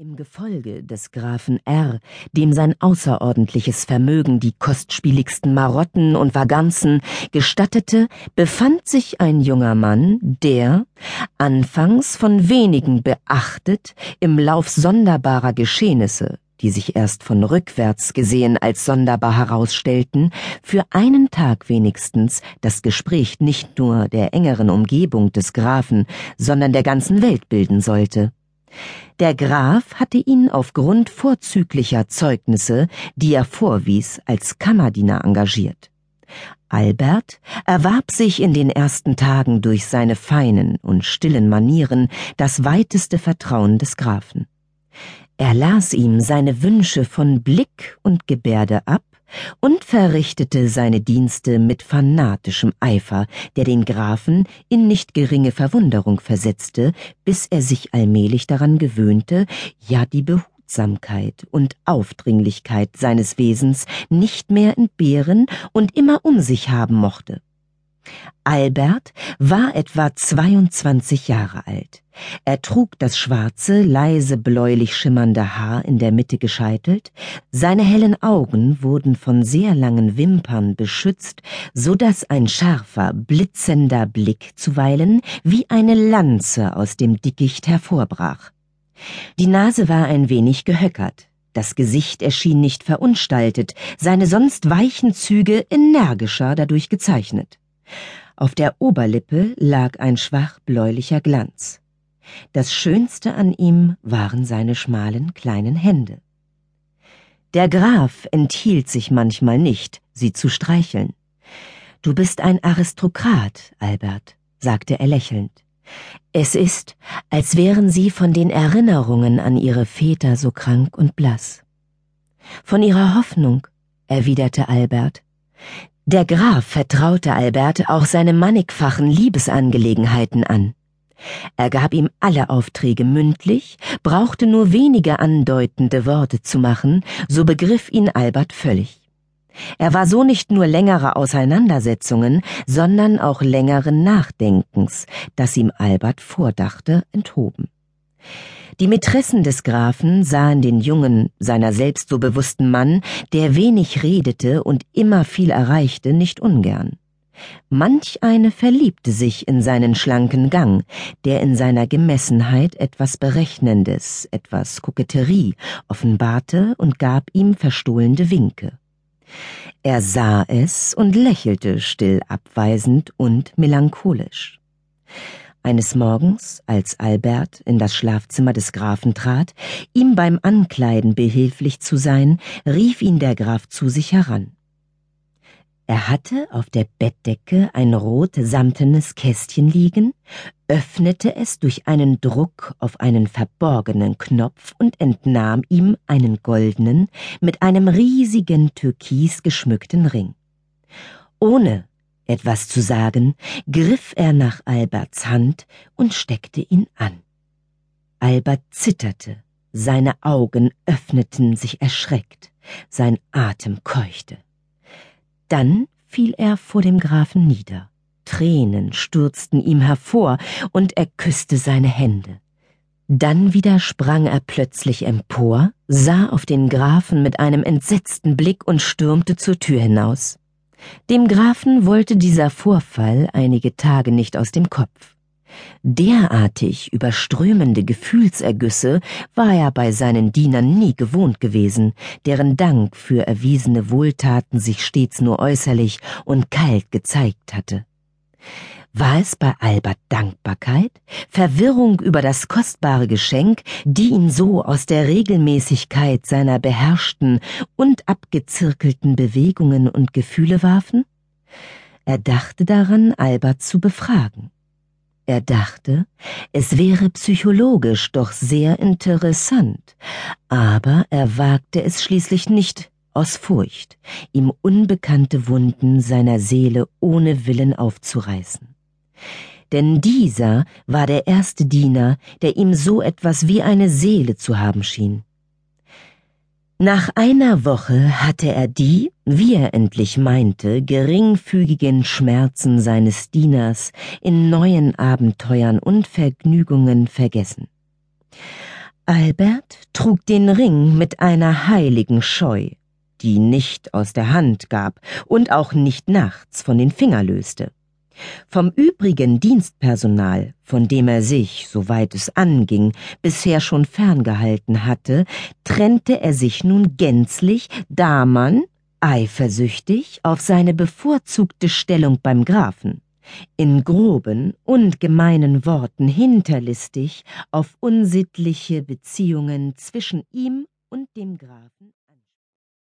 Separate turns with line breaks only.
Im Gefolge des Grafen R., dem sein außerordentliches Vermögen die kostspieligsten Marotten und Vaganzen gestattete, befand sich ein junger Mann, der, anfangs von wenigen beachtet, im Lauf sonderbarer Geschehnisse, die sich erst von rückwärts gesehen als sonderbar herausstellten, für einen Tag wenigstens das Gespräch nicht nur der engeren Umgebung des Grafen, sondern der ganzen Welt bilden sollte. Der Graf hatte ihn aufgrund vorzüglicher Zeugnisse, die er vorwies, als Kammerdiener engagiert. Albert erwarb sich in den ersten Tagen durch seine feinen und stillen Manieren das weiteste Vertrauen des Grafen. Er las ihm seine Wünsche von Blick und Gebärde ab und verrichtete seine Dienste mit fanatischem Eifer, der den Grafen in nicht geringe Verwunderung versetzte, bis er sich allmählich daran gewöhnte, ja die Behutsamkeit und Aufdringlichkeit seines Wesens nicht mehr entbehren und immer um sich haben mochte. Albert war etwa 22 Jahre alt. Er trug das schwarze, leise bläulich schimmernde Haar in der Mitte gescheitelt, seine hellen Augen wurden von sehr langen Wimpern beschützt, so dass ein scharfer, blitzender Blick zuweilen wie eine Lanze aus dem Dickicht hervorbrach. Die Nase war ein wenig gehöckert, das Gesicht erschien nicht verunstaltet, seine sonst weichen Züge energischer dadurch gezeichnet. Auf der Oberlippe lag ein schwach bläulicher Glanz. Das Schönste an ihm waren seine schmalen kleinen Hände. Der Graf enthielt sich manchmal nicht, sie zu streicheln. Du bist ein Aristokrat, Albert, sagte er lächelnd. Es ist, als wären sie von den Erinnerungen an ihre Väter so krank und blass. Von ihrer Hoffnung, erwiderte Albert. Der Graf vertraute Albert auch seine mannigfachen Liebesangelegenheiten an. Er gab ihm alle Aufträge mündlich, brauchte nur wenige andeutende Worte zu machen, so begriff ihn Albert völlig. Er war so nicht nur längere Auseinandersetzungen, sondern auch längeren Nachdenkens, das ihm Albert vordachte, enthoben. Die Mätressen des Grafen sahen den jungen, seiner selbst so bewussten Mann, der wenig redete und immer viel erreichte, nicht ungern. Manch eine verliebte sich in seinen schlanken Gang, der in seiner Gemessenheit etwas Berechnendes, etwas Koketterie offenbarte und gab ihm verstohlende Winke. Er sah es und lächelte still abweisend und melancholisch. Eines Morgens, als Albert in das Schlafzimmer des Grafen trat, ihm beim Ankleiden behilflich zu sein, rief ihn der Graf zu sich heran. Er hatte auf der Bettdecke ein rot samtenes Kästchen liegen, öffnete es durch einen Druck auf einen verborgenen Knopf und entnahm ihm einen goldenen, mit einem riesigen Türkis geschmückten Ring. Ohne etwas zu sagen, griff er nach Alberts Hand und steckte ihn an. Albert zitterte, seine Augen öffneten sich erschreckt, sein Atem keuchte. Dann fiel er vor dem Grafen nieder. Tränen stürzten ihm hervor, und er küsste seine Hände. Dann wieder sprang er plötzlich empor, sah auf den Grafen mit einem entsetzten Blick und stürmte zur Tür hinaus. Dem Grafen wollte dieser Vorfall einige Tage nicht aus dem Kopf. Derartig überströmende Gefühlsergüsse war er bei seinen Dienern nie gewohnt gewesen, deren Dank für erwiesene Wohltaten sich stets nur äußerlich und kalt gezeigt hatte. War es bei Albert Dankbarkeit, Verwirrung über das kostbare Geschenk, die ihn so aus der Regelmäßigkeit seiner beherrschten und abgezirkelten Bewegungen und Gefühle warfen? Er dachte daran, Albert zu befragen. Er dachte, es wäre psychologisch doch sehr interessant, aber er wagte es schließlich nicht aus Furcht, ihm unbekannte Wunden seiner Seele ohne Willen aufzureißen denn dieser war der erste Diener, der ihm so etwas wie eine Seele zu haben schien. Nach einer Woche hatte er die, wie er endlich meinte, geringfügigen Schmerzen seines Dieners in neuen Abenteuern und Vergnügungen vergessen. Albert trug den Ring mit einer heiligen Scheu, die nicht aus der Hand gab und auch nicht nachts von den Finger löste. Vom übrigen Dienstpersonal, von dem er sich, soweit es anging, bisher schon ferngehalten hatte, trennte er sich nun gänzlich, da man, eifersüchtig auf seine bevorzugte Stellung beim Grafen, in groben und gemeinen Worten hinterlistig auf unsittliche Beziehungen zwischen ihm und dem Grafen